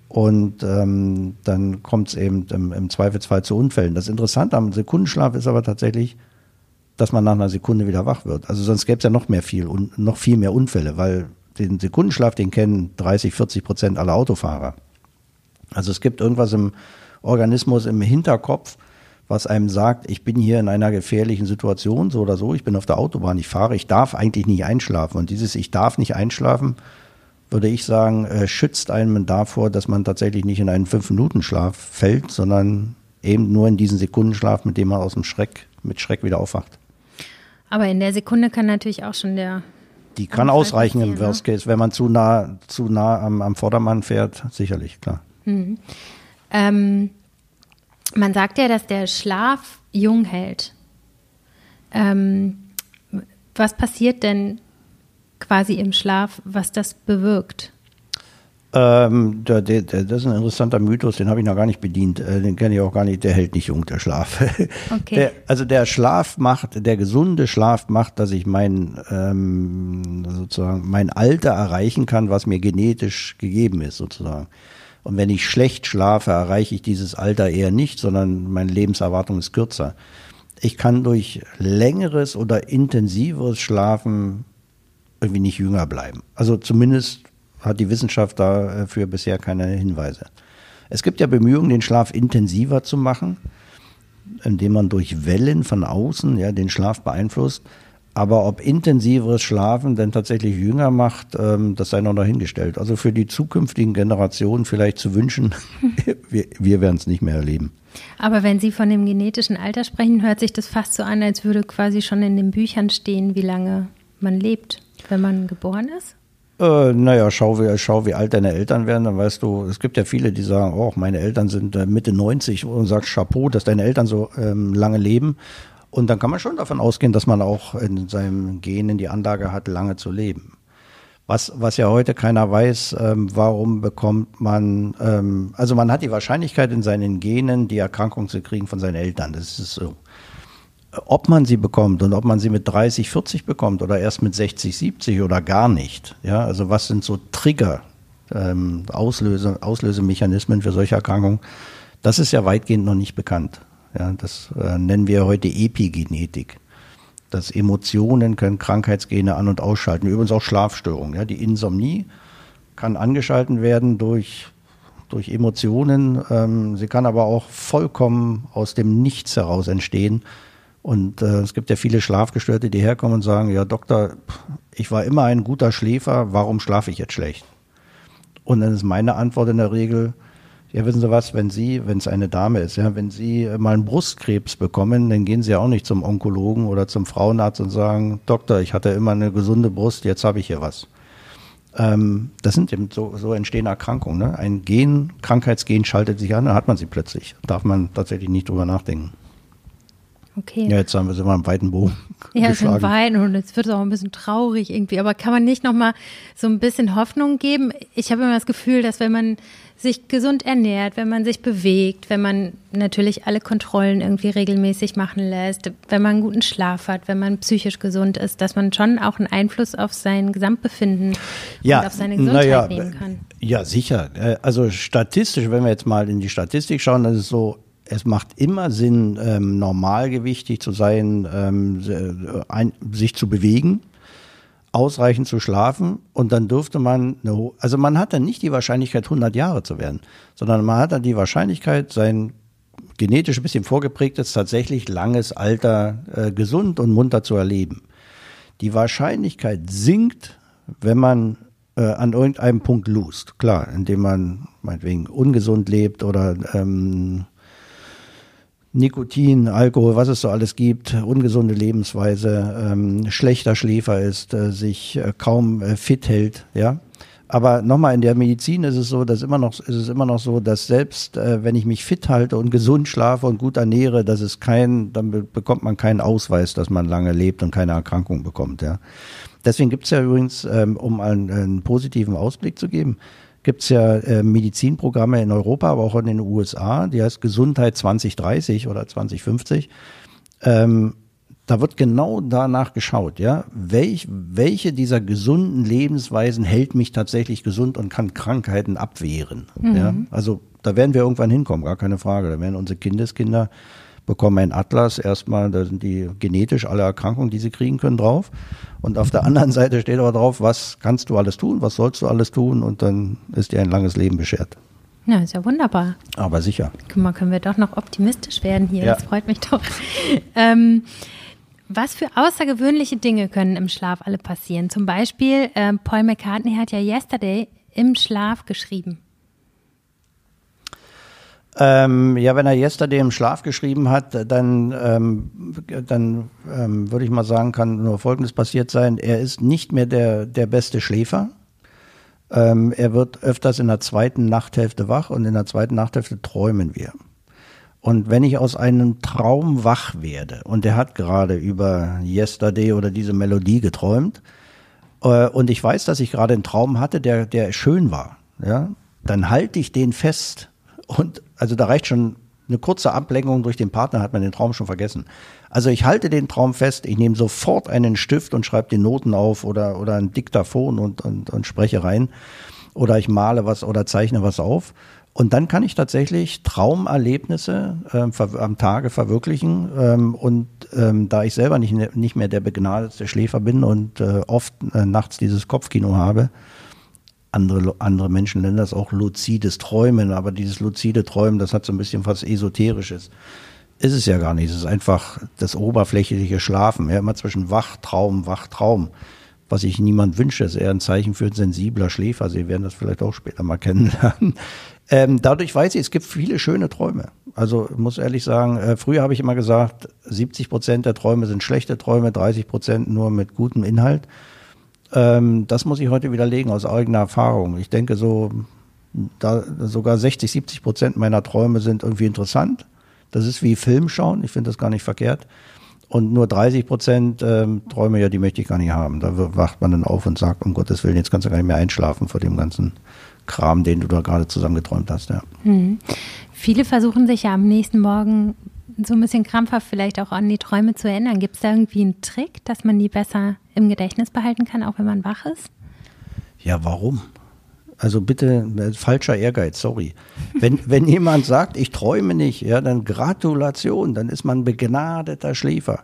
S1: Und ähm, dann kommt es eben im, im, Zweifelsfall zu Unfällen. Das Interessante am Sekundenschlaf ist aber tatsächlich, dass man nach einer Sekunde wieder wach wird. Also sonst gäbe es ja noch mehr viel und noch viel mehr Unfälle, weil den Sekundenschlaf, den kennen 30, 40 Prozent aller Autofahrer. Also es gibt irgendwas im Organismus, im Hinterkopf, was einem sagt, ich bin hier in einer gefährlichen Situation, so oder so, ich bin auf der Autobahn, ich fahre, ich darf eigentlich nicht einschlafen. Und dieses Ich darf nicht einschlafen, würde ich sagen, äh, schützt einen davor, dass man tatsächlich nicht in einen Fünf-Minuten-Schlaf fällt, sondern eben nur in diesen Sekundenschlaf, mit dem man aus dem Schreck, mit Schreck wieder aufwacht.
S2: Aber in der Sekunde kann natürlich auch schon der.
S1: Die kann ausreichen im Worst ne? Case, wenn man zu nah, zu nah am, am Vordermann fährt, sicherlich, klar. Mhm.
S2: Ähm, man sagt ja, dass der Schlaf jung hält. Ähm, was passiert denn quasi im Schlaf, was das bewirkt?
S1: Ähm, das ist ein interessanter Mythos, den habe ich noch gar nicht bedient. Äh, den kenne ich auch gar nicht. Der hält nicht jung, der Schlaf. Okay. Der, also der Schlaf macht, der gesunde Schlaf macht, dass ich mein ähm, sozusagen mein Alter erreichen kann, was mir genetisch gegeben ist, sozusagen. Und wenn ich schlecht schlafe, erreiche ich dieses Alter eher nicht, sondern meine Lebenserwartung ist kürzer. Ich kann durch längeres oder intensiveres Schlafen irgendwie nicht jünger bleiben. Also zumindest hat die Wissenschaft dafür bisher keine Hinweise. Es gibt ja Bemühungen, den Schlaf intensiver zu machen, indem man durch Wellen von außen ja, den Schlaf beeinflusst. Aber ob intensiveres Schlafen denn tatsächlich jünger macht, ähm, das sei noch dahingestellt. Also für die zukünftigen Generationen vielleicht zu wünschen, wir, wir werden es nicht mehr erleben.
S2: Aber wenn Sie von dem genetischen Alter sprechen, hört sich das fast so an, als würde quasi schon in den Büchern stehen, wie lange man lebt, wenn man geboren ist?
S1: Äh, naja, schau wie, schau, wie alt deine Eltern werden, dann weißt du, es gibt ja viele, die sagen, oh, meine Eltern sind äh, Mitte 90 und sagst Chapeau, dass deine Eltern so ähm, lange leben. Und dann kann man schon davon ausgehen, dass man auch in seinem Genen die Anlage hat, lange zu leben. Was, was ja heute keiner weiß, ähm, warum bekommt man, ähm, also man hat die Wahrscheinlichkeit in seinen Genen, die Erkrankung zu kriegen von seinen Eltern. Das ist so. Ob man sie bekommt und ob man sie mit 30, 40 bekommt oder erst mit 60, 70 oder gar nicht. Ja, also was sind so Trigger, ähm, Auslöse, Auslösemechanismen für solche Erkrankungen? Das ist ja weitgehend noch nicht bekannt. Ja, das äh, nennen wir heute Epigenetik. Dass Emotionen können Krankheitsgene an- und ausschalten. Übrigens auch Schlafstörungen. Ja, die Insomnie kann angeschalten werden durch, durch Emotionen. Ähm, sie kann aber auch vollkommen aus dem Nichts heraus entstehen. Und äh, es gibt ja viele Schlafgestörte, die herkommen und sagen, ja Doktor, ich war immer ein guter Schläfer, warum schlafe ich jetzt schlecht? Und dann ist meine Antwort in der Regel, ja, wissen Sie was, wenn Sie, wenn es eine Dame ist, ja, wenn Sie mal einen Brustkrebs bekommen, dann gehen Sie ja auch nicht zum Onkologen oder zum Frauenarzt und sagen, Doktor, ich hatte immer eine gesunde Brust, jetzt habe ich hier was. Ähm, das sind eben so, so entstehen Erkrankungen. Ne? Ein Gen, Krankheitsgen schaltet sich an, dann hat man sie plötzlich. Darf man tatsächlich nicht drüber nachdenken.
S2: Okay.
S1: Ja, jetzt haben wir sie mal im weiten Bogen.
S2: Ja, es ist Wein und jetzt wird es auch ein bisschen traurig irgendwie. Aber kann man nicht nochmal so ein bisschen Hoffnung geben? Ich habe immer das Gefühl, dass wenn man sich gesund ernährt, wenn man sich bewegt, wenn man natürlich alle Kontrollen irgendwie regelmäßig machen lässt, wenn man einen guten Schlaf hat, wenn man psychisch gesund ist, dass man schon auch einen Einfluss auf sein Gesamtbefinden
S1: ja,
S2: und auf seine Gesundheit ja, nehmen kann.
S1: Ja, sicher. Äh, also statistisch, wenn wir jetzt mal in die Statistik schauen, dann ist es so, es macht immer Sinn, ähm, normalgewichtig zu sein, ähm, äh, ein, sich zu bewegen ausreichend zu schlafen und dann dürfte man, eine, also man hat dann nicht die Wahrscheinlichkeit 100 Jahre zu werden, sondern man hat dann die Wahrscheinlichkeit, sein genetisch ein bisschen vorgeprägtes, tatsächlich langes Alter äh, gesund und munter zu erleben. Die Wahrscheinlichkeit sinkt, wenn man äh, an irgendeinem Punkt lust. Klar, indem man meinetwegen ungesund lebt oder ähm, Nikotin, Alkohol, was es so alles gibt, ungesunde Lebensweise, ähm, schlechter Schläfer ist, äh, sich äh, kaum äh, fit hält, ja. Aber nochmal, in der Medizin ist es so, dass immer noch, ist es immer noch so, dass selbst äh, wenn ich mich fit halte und gesund schlafe und gut ernähre, dass es kein, dann be bekommt man keinen Ausweis, dass man lange lebt und keine Erkrankung bekommt, ja. Deswegen gibt's ja übrigens, ähm, um einen, einen positiven Ausblick zu geben, gibt es ja äh, Medizinprogramme in Europa, aber auch in den USA, die heißt Gesundheit 2030 oder 2050. Ähm, da wird genau danach geschaut, ja, welch, welche dieser gesunden Lebensweisen hält mich tatsächlich gesund und kann Krankheiten abwehren. Mhm. Ja, also da werden wir irgendwann hinkommen, gar keine Frage. Da werden unsere Kindeskinder bekommen einen Atlas. Erstmal, da sind die genetisch alle Erkrankungen, die sie kriegen können, drauf. Und auf der anderen Seite steht aber drauf, was kannst du alles tun, was sollst du alles tun und dann ist dir ein langes Leben beschert.
S2: Ja, ist ja wunderbar.
S1: Aber sicher.
S2: Guck mal, können wir doch noch optimistisch werden hier. Ja. Das freut mich doch. ähm, was für außergewöhnliche Dinge können im Schlaf alle passieren? Zum Beispiel, äh, Paul McCartney hat ja Yesterday im Schlaf geschrieben.
S1: Ähm, ja, wenn er Yesterday im Schlaf geschrieben hat, dann, ähm, dann ähm, würde ich mal sagen, kann nur Folgendes passiert sein. Er ist nicht mehr der, der beste Schläfer. Ähm, er wird öfters in der zweiten Nachthälfte wach und in der zweiten Nachthälfte träumen wir. Und wenn ich aus einem Traum wach werde und er hat gerade über Yesterday oder diese Melodie geträumt äh, und ich weiß, dass ich gerade einen Traum hatte, der, der schön war, ja, dann halte ich den fest und also da reicht schon eine kurze Ablenkung durch den Partner, hat man den Traum schon vergessen. Also ich halte den Traum fest, ich nehme sofort einen Stift und schreibe die Noten auf oder, oder ein Diktaphon und, und, und spreche rein. Oder ich male was oder zeichne was auf. Und dann kann ich tatsächlich Traumerlebnisse äh, am Tage verwirklichen. Ähm, und ähm, da ich selber nicht, nicht mehr der begnadete Schläfer bin und äh, oft äh, nachts dieses Kopfkino habe, andere, andere Menschen nennen das auch luzides Träumen, aber dieses luzide Träumen, das hat so ein bisschen was Esoterisches. Ist es ja gar nicht. Es ist einfach das oberflächliche Schlafen. Ja, immer zwischen Wachtraum, Wachtraum. Was ich niemand wünsche, ist eher ein Zeichen für ein sensibler Schläfer. Sie werden das vielleicht auch später mal kennenlernen. Ähm, dadurch weiß ich, es gibt viele schöne Träume. Also muss ehrlich sagen, äh, früher habe ich immer gesagt, 70 Prozent der Träume sind schlechte Träume, 30 Prozent nur mit gutem Inhalt. Ähm, das muss ich heute widerlegen aus eigener Erfahrung. Ich denke so, da sogar 60, 70 Prozent meiner Träume sind irgendwie interessant. Das ist wie Film schauen. Ich finde das gar nicht verkehrt. Und nur 30 Prozent ähm, Träume, ja, die möchte ich gar nicht haben. Da wacht man dann auf und sagt, um Gottes Willen, jetzt kannst du gar nicht mehr einschlafen vor dem ganzen Kram, den du da gerade zusammengeträumt hast. Ja.
S2: Hm. Viele versuchen sich ja am nächsten Morgen so ein bisschen krampfhaft vielleicht auch an die Träume zu erinnern. Gibt es da irgendwie einen Trick, dass man die besser im Gedächtnis behalten kann, auch wenn man wach ist?
S1: Ja, warum? Also bitte, äh, falscher Ehrgeiz, sorry. Wenn, wenn jemand sagt, ich träume nicht, ja, dann Gratulation, dann ist man begnadeter Schläfer.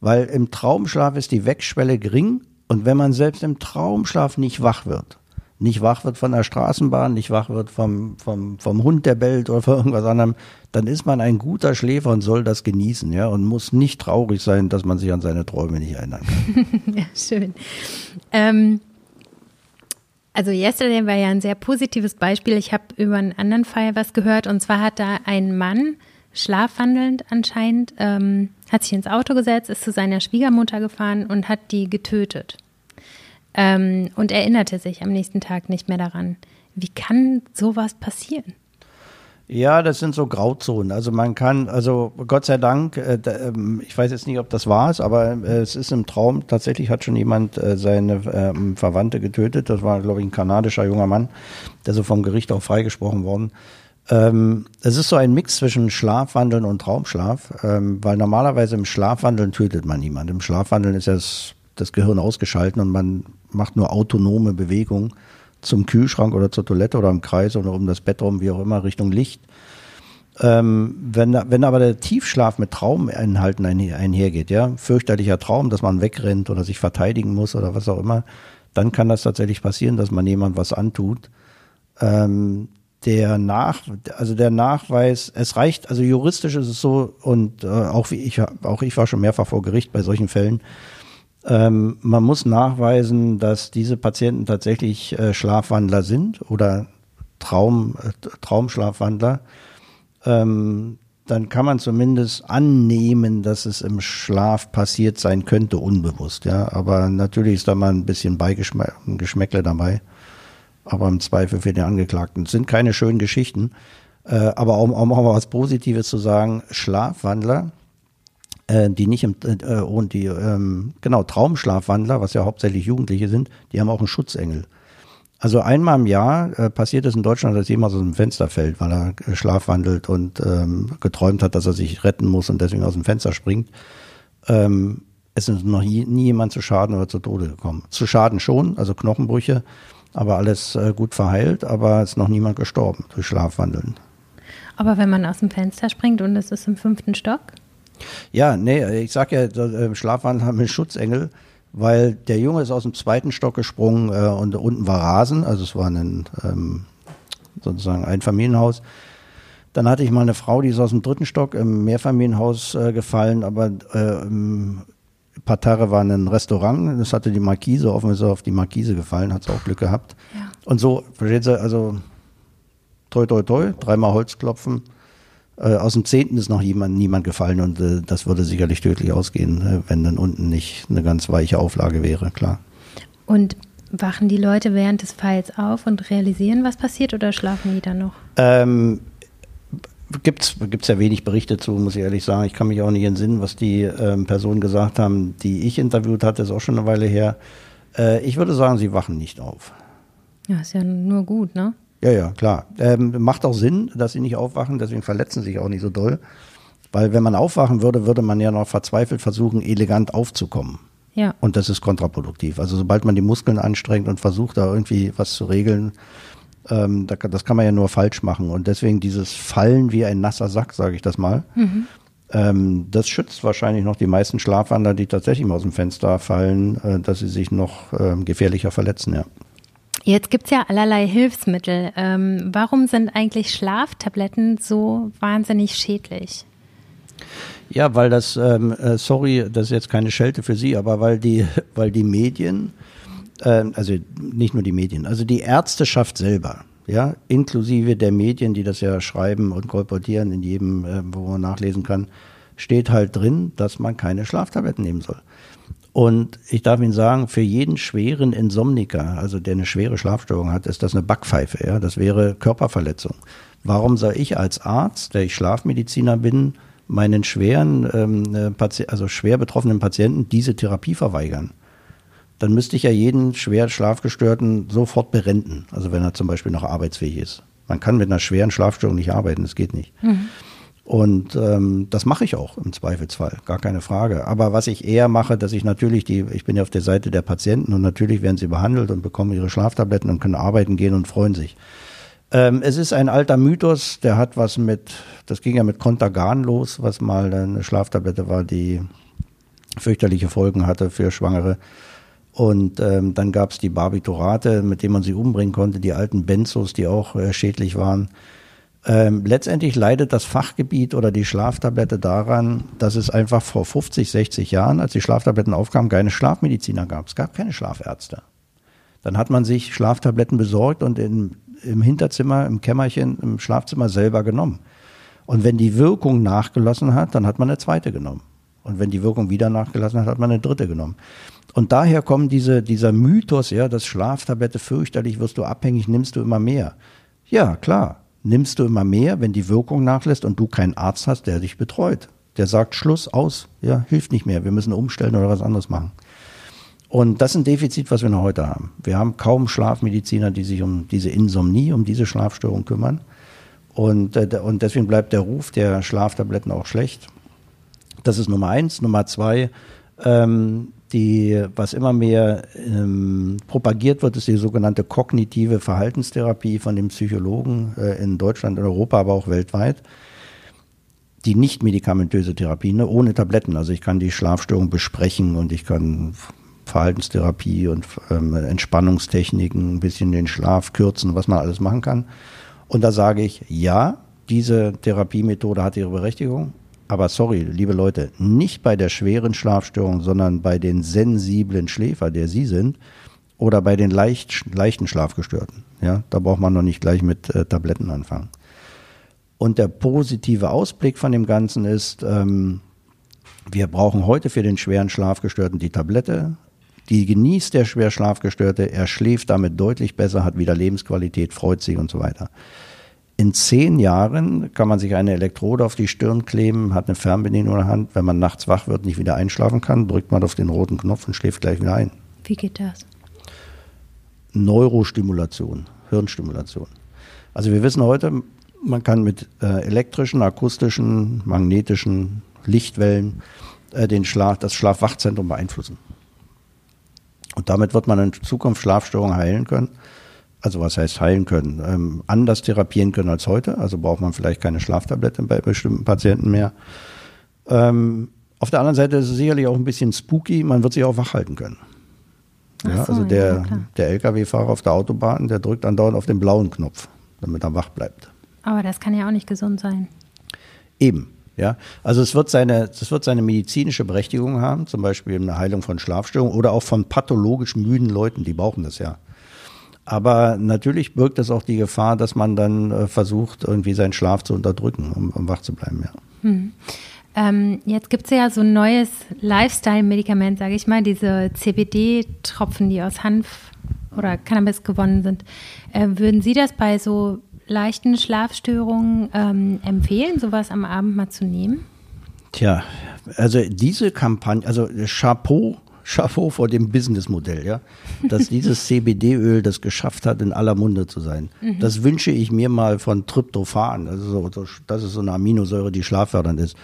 S1: Weil im Traumschlaf ist die Wegschwelle gering und wenn man selbst im Traumschlaf nicht wach wird, nicht wach wird von der Straßenbahn, nicht wach wird vom, vom, vom Hund, der bellt oder von irgendwas anderem, dann ist man ein guter Schläfer und soll das genießen, ja, und muss nicht traurig sein, dass man sich an seine Träume nicht erinnern kann.
S2: ja, schön. Ähm, also Yesterday war ja ein sehr positives Beispiel. Ich habe über einen anderen Fall was gehört und zwar hat da ein Mann schlafwandelnd anscheinend, ähm, hat sich ins Auto gesetzt, ist zu seiner Schwiegermutter gefahren und hat die getötet ähm, und erinnerte sich am nächsten Tag nicht mehr daran. Wie kann sowas passieren?
S1: Ja, das sind so Grauzonen. Also man kann, also Gott sei Dank, äh, äh, ich weiß jetzt nicht, ob das wahr ist, aber äh, es ist im Traum, tatsächlich hat schon jemand äh, seine ähm, Verwandte getötet. Das war, glaube ich, ein kanadischer junger Mann, der so vom Gericht auch freigesprochen worden. Ähm, es ist so ein Mix zwischen Schlafwandeln und Traumschlaf, ähm, weil normalerweise im Schlafwandeln tötet man niemanden. Im Schlafwandeln ist das, das Gehirn ausgeschaltet und man macht nur autonome Bewegungen zum Kühlschrank oder zur Toilette oder im Kreis oder um das Bett rum, wie auch immer, Richtung Licht. Ähm, wenn, wenn aber der Tiefschlaf mit Trauminhalten einhergeht, ja, fürchterlicher Traum, dass man wegrennt oder sich verteidigen muss oder was auch immer, dann kann das tatsächlich passieren, dass man jemand was antut. Ähm, der Nach, also der Nachweis, es reicht, also juristisch ist es so und äh, auch wie ich, auch ich war schon mehrfach vor Gericht bei solchen Fällen, ähm, man muss nachweisen, dass diese Patienten tatsächlich äh, Schlafwandler sind oder Traum, äh, Traumschlafwandler. Ähm, dann kann man zumindest annehmen, dass es im Schlaf passiert sein könnte, unbewusst. Ja, aber natürlich ist da mal ein bisschen Beigeschmäckle dabei. Aber im Zweifel für den Angeklagten. Es sind keine schönen Geschichten. Äh, aber um, um auch mal was Positives zu sagen, Schlafwandler äh, die nicht im, äh, und die, ähm, genau, Traumschlafwandler, was ja hauptsächlich Jugendliche sind, die haben auch einen Schutzengel. Also einmal im Jahr äh, passiert es in Deutschland, dass jemand aus dem Fenster fällt, weil er äh, schlafwandelt und ähm, geträumt hat, dass er sich retten muss und deswegen aus dem Fenster springt. Ähm, es ist noch nie, nie, jemand zu Schaden oder zu Tode gekommen. Zu Schaden schon, also Knochenbrüche, aber alles äh, gut verheilt, aber es ist noch niemand gestorben durch Schlafwandeln.
S2: Aber wenn man aus dem Fenster springt und es ist im fünften Stock?
S1: Ja, nee, ich sag ja, äh, Schlafwandel haben wir Schutzengel, weil der Junge ist aus dem zweiten Stock gesprungen äh, und unten war Rasen, also es war ein ähm, sozusagen ein Familienhaus. Dann hatte ich mal eine Frau, die ist aus dem dritten Stock im Mehrfamilienhaus äh, gefallen, aber äh, im Parterre war ein Restaurant, das hatte die Markise, offen ist auf die Markise gefallen, hat sie auch Glück gehabt. Ja. Und so, versteht Sie, also toi toi toi, dreimal Holz klopfen. Äh, aus dem Zehnten ist noch jemand, niemand gefallen und äh, das würde sicherlich tödlich ausgehen, äh, wenn dann unten nicht eine ganz weiche Auflage wäre, klar.
S2: Und wachen die Leute während des Falls auf und realisieren, was passiert oder schlafen die dann noch?
S1: Ähm, Gibt es ja wenig Berichte zu, muss ich ehrlich sagen. Ich kann mich auch nicht entsinnen, was die ähm, Personen gesagt haben, die ich interviewt hatte, ist auch schon eine Weile her. Äh, ich würde sagen, sie wachen nicht auf.
S2: Ja, ist ja nur gut, ne?
S1: Ja, ja, klar. Ähm, macht auch Sinn, dass sie nicht aufwachen, deswegen verletzen sie sich auch nicht so doll. Weil wenn man aufwachen würde, würde man ja noch verzweifelt versuchen, elegant aufzukommen.
S2: Ja.
S1: Und das ist kontraproduktiv. Also sobald man die Muskeln anstrengt und versucht, da irgendwie was zu regeln, ähm, das kann man ja nur falsch machen. Und deswegen dieses Fallen wie ein nasser Sack, sage ich das mal, mhm. ähm, das schützt wahrscheinlich noch die meisten Schlafwandler, die tatsächlich mal aus dem Fenster fallen, äh, dass sie sich noch äh, gefährlicher verletzen, ja.
S2: Jetzt gibt es ja allerlei Hilfsmittel. Ähm, warum sind eigentlich Schlaftabletten so wahnsinnig schädlich?
S1: Ja, weil das, ähm, äh, sorry, das ist jetzt keine Schelte für Sie, aber weil die, weil die Medien, äh, also nicht nur die Medien, also die Ärzteschaft selber, ja, inklusive der Medien, die das ja schreiben und kolportieren in jedem, äh, wo man nachlesen kann, steht halt drin, dass man keine Schlaftabletten nehmen soll. Und ich darf Ihnen sagen, für jeden schweren Insomniker, also der eine schwere Schlafstörung hat, ist das eine Backpfeife. Ja? Das wäre Körperverletzung. Warum soll ich als Arzt, der ich Schlafmediziner bin, meinen schweren, ähm, äh, also schwer betroffenen Patienten diese Therapie verweigern? Dann müsste ich ja jeden schwer Schlafgestörten sofort berenten. Also wenn er zum Beispiel noch arbeitsfähig ist. Man kann mit einer schweren Schlafstörung nicht arbeiten, das geht nicht. Mhm. Und ähm, das mache ich auch im Zweifelsfall, gar keine Frage. Aber was ich eher mache, dass ich natürlich die, ich bin ja auf der Seite der Patienten und natürlich werden sie behandelt und bekommen ihre Schlaftabletten und können arbeiten gehen und freuen sich. Ähm, es ist ein alter Mythos, der hat was mit, das ging ja mit Contagan los, was mal eine Schlaftablette war, die fürchterliche Folgen hatte für Schwangere. Und ähm, dann gab es die Barbiturate, mit denen man sie umbringen konnte, die alten Benzos, die auch äh, schädlich waren. Ähm, letztendlich leidet das Fachgebiet oder die Schlaftablette daran, dass es einfach vor 50, 60 Jahren, als die Schlaftabletten aufkamen, keine Schlafmediziner gab. Es gab keine Schlafärzte. Dann hat man sich Schlaftabletten besorgt und in, im Hinterzimmer, im Kämmerchen, im Schlafzimmer selber genommen. Und wenn die Wirkung nachgelassen hat, dann hat man eine zweite genommen. Und wenn die Wirkung wieder nachgelassen hat, hat man eine dritte genommen. Und daher kommt diese, dieser Mythos, ja, dass Schlaftablette fürchterlich, wirst du abhängig, nimmst du immer mehr. Ja, klar nimmst du immer mehr, wenn die Wirkung nachlässt und du keinen Arzt hast, der dich betreut. Der sagt Schluss aus, ja, hilft nicht mehr, wir müssen umstellen oder was anderes machen. Und das ist ein Defizit, was wir noch heute haben. Wir haben kaum Schlafmediziner, die sich um diese Insomnie, um diese Schlafstörung kümmern. Und, äh, und deswegen bleibt der Ruf der Schlaftabletten auch schlecht. Das ist Nummer eins. Nummer zwei, ähm, die, was immer mehr ähm, propagiert wird, ist die sogenannte kognitive Verhaltenstherapie von den Psychologen äh, in Deutschland, in Europa, aber auch weltweit. Die nicht medikamentöse Therapie, ne, ohne Tabletten. Also ich kann die Schlafstörung besprechen und ich kann Verhaltenstherapie und ähm, Entspannungstechniken, ein bisschen den Schlaf kürzen, was man alles machen kann. Und da sage ich, ja, diese Therapiemethode hat ihre Berechtigung, aber sorry, liebe Leute, nicht bei der schweren Schlafstörung, sondern bei den sensiblen Schläfer, der Sie sind, oder bei den leicht, leichten Schlafgestörten. Ja, da braucht man noch nicht gleich mit äh, Tabletten anfangen. Und der positive Ausblick von dem Ganzen ist, ähm, wir brauchen heute für den schweren Schlafgestörten die Tablette. Die genießt der schwer Schlafgestörte, er schläft damit deutlich besser, hat wieder Lebensqualität, freut sich und so weiter. In zehn Jahren kann man sich eine Elektrode auf die Stirn kleben, hat eine Fernbedienung in der Hand. Wenn man nachts wach wird, nicht wieder einschlafen kann, drückt man auf den roten Knopf und schläft gleich wieder ein.
S2: Wie geht das?
S1: Neurostimulation, Hirnstimulation. Also wir wissen heute, man kann mit äh, elektrischen, akustischen, magnetischen Lichtwellen äh, den Schlaf, das Schlafwachzentrum beeinflussen. Und damit wird man in Zukunft Schlafstörungen heilen können. Also was heißt heilen können? Ähm, anders therapieren können als heute. Also braucht man vielleicht keine Schlaftablette bei bestimmten Patienten mehr. Ähm, auf der anderen Seite ist es sicherlich auch ein bisschen spooky. Man wird sich auch wach halten können. Ja, so, also der, ja, der Lkw-Fahrer auf der Autobahn, der drückt andauernd auf den blauen Knopf, damit er wach bleibt.
S2: Aber das kann ja auch nicht gesund sein.
S1: Eben. Ja, also es wird seine, es wird seine medizinische Berechtigung haben, zum Beispiel eine Heilung von Schlafstörungen oder auch von pathologisch müden Leuten, die brauchen das ja. Aber natürlich birgt es auch die Gefahr, dass man dann äh, versucht, irgendwie seinen Schlaf zu unterdrücken, um, um wach zu bleiben, ja.
S2: Hm. Ähm, jetzt gibt es ja so ein neues Lifestyle-Medikament, sage ich mal, diese CBD-Tropfen, die aus Hanf oder Cannabis gewonnen sind. Äh, würden Sie das bei so leichten Schlafstörungen ähm, empfehlen, sowas am Abend mal zu nehmen?
S1: Tja, also diese Kampagne, also Chapeau, Chapeau vor dem Businessmodell, ja, dass dieses CBD-Öl das geschafft hat, in aller Munde zu sein. Mhm. Das wünsche ich mir mal von Tryptophan. Also so, das ist so eine Aminosäure, die schlaffördernd ist,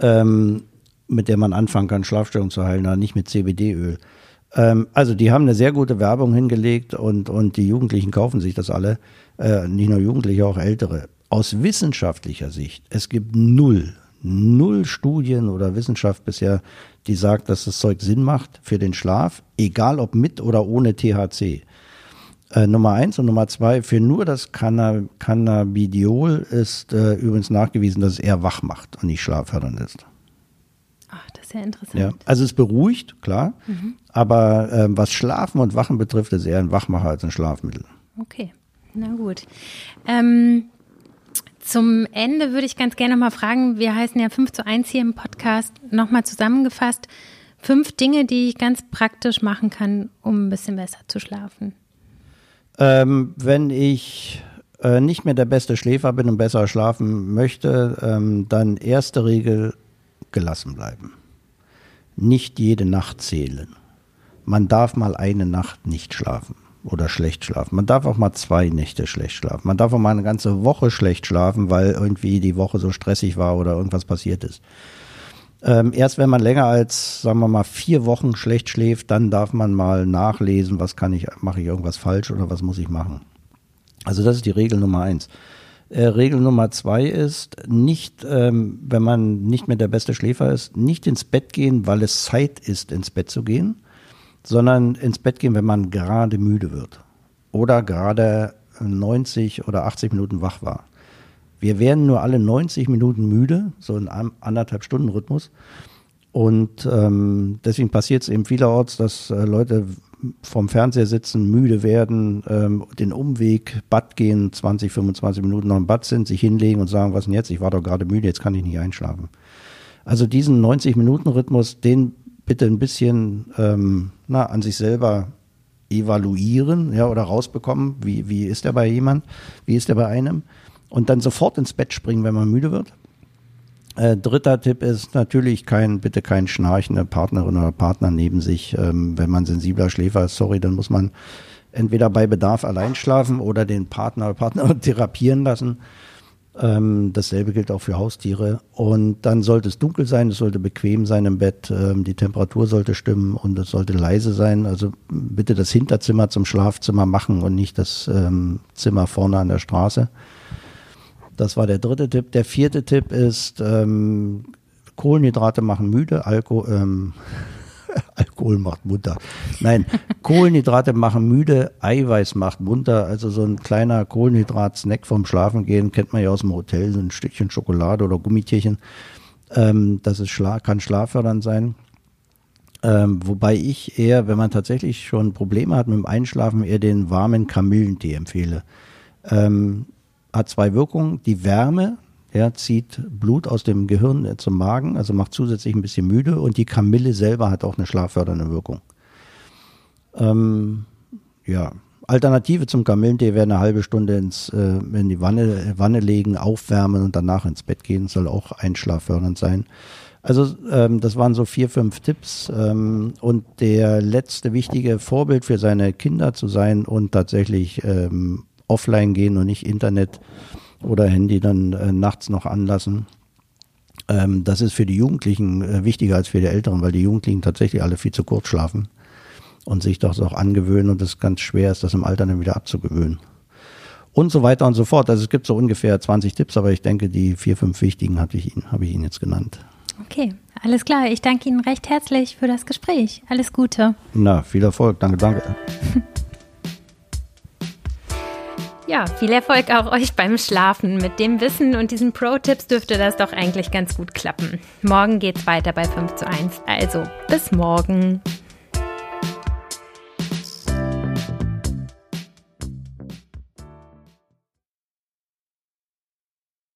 S1: ähm, mit der man anfangen kann, Schlafstörungen zu heilen, aber nicht mit CBD-Öl. Ähm, also die haben eine sehr gute Werbung hingelegt und, und die Jugendlichen kaufen sich das alle. Äh, nicht nur Jugendliche, auch Ältere. Aus wissenschaftlicher Sicht, es gibt null, null Studien oder Wissenschaft bisher, die sagt, dass das Zeug Sinn macht für den Schlaf, egal ob mit oder ohne THC. Äh, Nummer eins und Nummer zwei, für nur das Canna Cannabidiol ist äh, übrigens nachgewiesen, dass es eher wach macht und nicht schlaffördernd ist.
S2: Ach, das ist ja interessant.
S1: Ja, also es beruhigt, klar, mhm. aber äh, was Schlafen und Wachen betrifft, ist eher ein Wachmacher als ein Schlafmittel.
S2: Okay. Na gut. Ähm, zum Ende würde ich ganz gerne nochmal fragen, wir heißen ja 5 zu 1 hier im Podcast, nochmal zusammengefasst, fünf Dinge, die ich ganz praktisch machen kann, um ein bisschen besser zu schlafen.
S1: Ähm, wenn ich äh, nicht mehr der beste Schläfer bin und besser schlafen möchte, ähm, dann erste Regel, gelassen bleiben. Nicht jede Nacht zählen. Man darf mal eine Nacht nicht schlafen oder schlecht schlafen. Man darf auch mal zwei Nächte schlecht schlafen. Man darf auch mal eine ganze Woche schlecht schlafen, weil irgendwie die Woche so stressig war oder irgendwas passiert ist. Ähm, erst wenn man länger als, sagen wir mal, vier Wochen schlecht schläft, dann darf man mal nachlesen, was kann ich, mache ich irgendwas falsch oder was muss ich machen. Also das ist die Regel Nummer eins. Äh, Regel Nummer zwei ist, nicht, ähm, wenn man nicht mehr der beste Schläfer ist, nicht ins Bett gehen, weil es Zeit ist, ins Bett zu gehen, sondern ins Bett gehen, wenn man gerade müde wird oder gerade 90 oder 80 Minuten wach war. Wir werden nur alle 90 Minuten müde, so in einem anderthalb Stunden Rhythmus. Und ähm, deswegen passiert es eben vielerorts, dass äh, Leute vom Fernseher sitzen, müde werden, ähm, den Umweg, Bad gehen, 20, 25 Minuten noch im Bad sind, sich hinlegen und sagen, was denn jetzt? Ich war doch gerade müde, jetzt kann ich nicht einschlafen. Also diesen 90-Minuten-Rhythmus, den bitte ein bisschen ähm, na, an sich selber evaluieren ja, oder rausbekommen, wie, wie ist der bei jemand, wie ist der bei einem und dann sofort ins Bett springen, wenn man müde wird. Äh, dritter Tipp ist natürlich kein, bitte kein schnarchende Partnerin oder Partner neben sich. Ähm, wenn man sensibler Schläfer ist, sorry, dann muss man entweder bei Bedarf allein schlafen oder den Partner oder Partnerin therapieren lassen. Ähm, dasselbe gilt auch für Haustiere. Und dann sollte es dunkel sein, es sollte bequem sein im Bett, ähm, die Temperatur sollte stimmen und es sollte leise sein. Also bitte das Hinterzimmer zum Schlafzimmer machen und nicht das ähm, Zimmer vorne an der Straße. Das war der dritte Tipp. Der vierte Tipp ist, ähm, Kohlenhydrate machen müde, Alkohol, ähm, Alkohol macht munter. Nein, Kohlenhydrate machen müde, Eiweiß macht munter. Also so ein kleiner Kohlenhydrat-Snack vom Schlafengehen kennt man ja aus dem Hotel, so ein Stückchen Schokolade oder Gummitierchen. Ähm, das ist schla kann schlaffördernd sein. Ähm, wobei ich eher, wenn man tatsächlich schon Probleme hat mit dem Einschlafen, eher den warmen Kamillentee empfehle. Ähm, hat zwei Wirkungen. Die Wärme, ja, zieht Blut aus dem Gehirn zum Magen, also macht zusätzlich ein bisschen müde und die Kamille selber hat auch eine schlaffördernde Wirkung. Ähm, ja, Alternative zum Kamillentee wäre eine halbe Stunde ins, äh, in die Wanne, Wanne legen, aufwärmen und danach ins Bett gehen. Soll auch einschlaffördernd sein. Also ähm, das waren so vier, fünf Tipps. Ähm, und der letzte wichtige Vorbild für seine Kinder zu sein und tatsächlich ähm, offline gehen und nicht Internet oder Handy dann äh, nachts noch anlassen. Ähm, das ist für die Jugendlichen äh, wichtiger als für die Älteren, weil die Jugendlichen tatsächlich alle viel zu kurz schlafen und sich das auch angewöhnen und es ganz schwer ist, das im Alter dann wieder abzugewöhnen. Und so weiter und so fort. Also es gibt so ungefähr 20 Tipps, aber ich denke, die vier, fünf wichtigen habe ich, Ihnen, habe ich Ihnen jetzt genannt.
S2: Okay, alles klar. Ich danke Ihnen recht herzlich für das Gespräch. Alles Gute.
S1: Na, viel Erfolg. Danke, danke.
S2: Ja, viel Erfolg auch euch beim Schlafen. Mit dem Wissen und diesen Pro-Tipps dürfte das doch eigentlich ganz gut klappen. Morgen geht's weiter bei 5 zu 1. Also, bis morgen.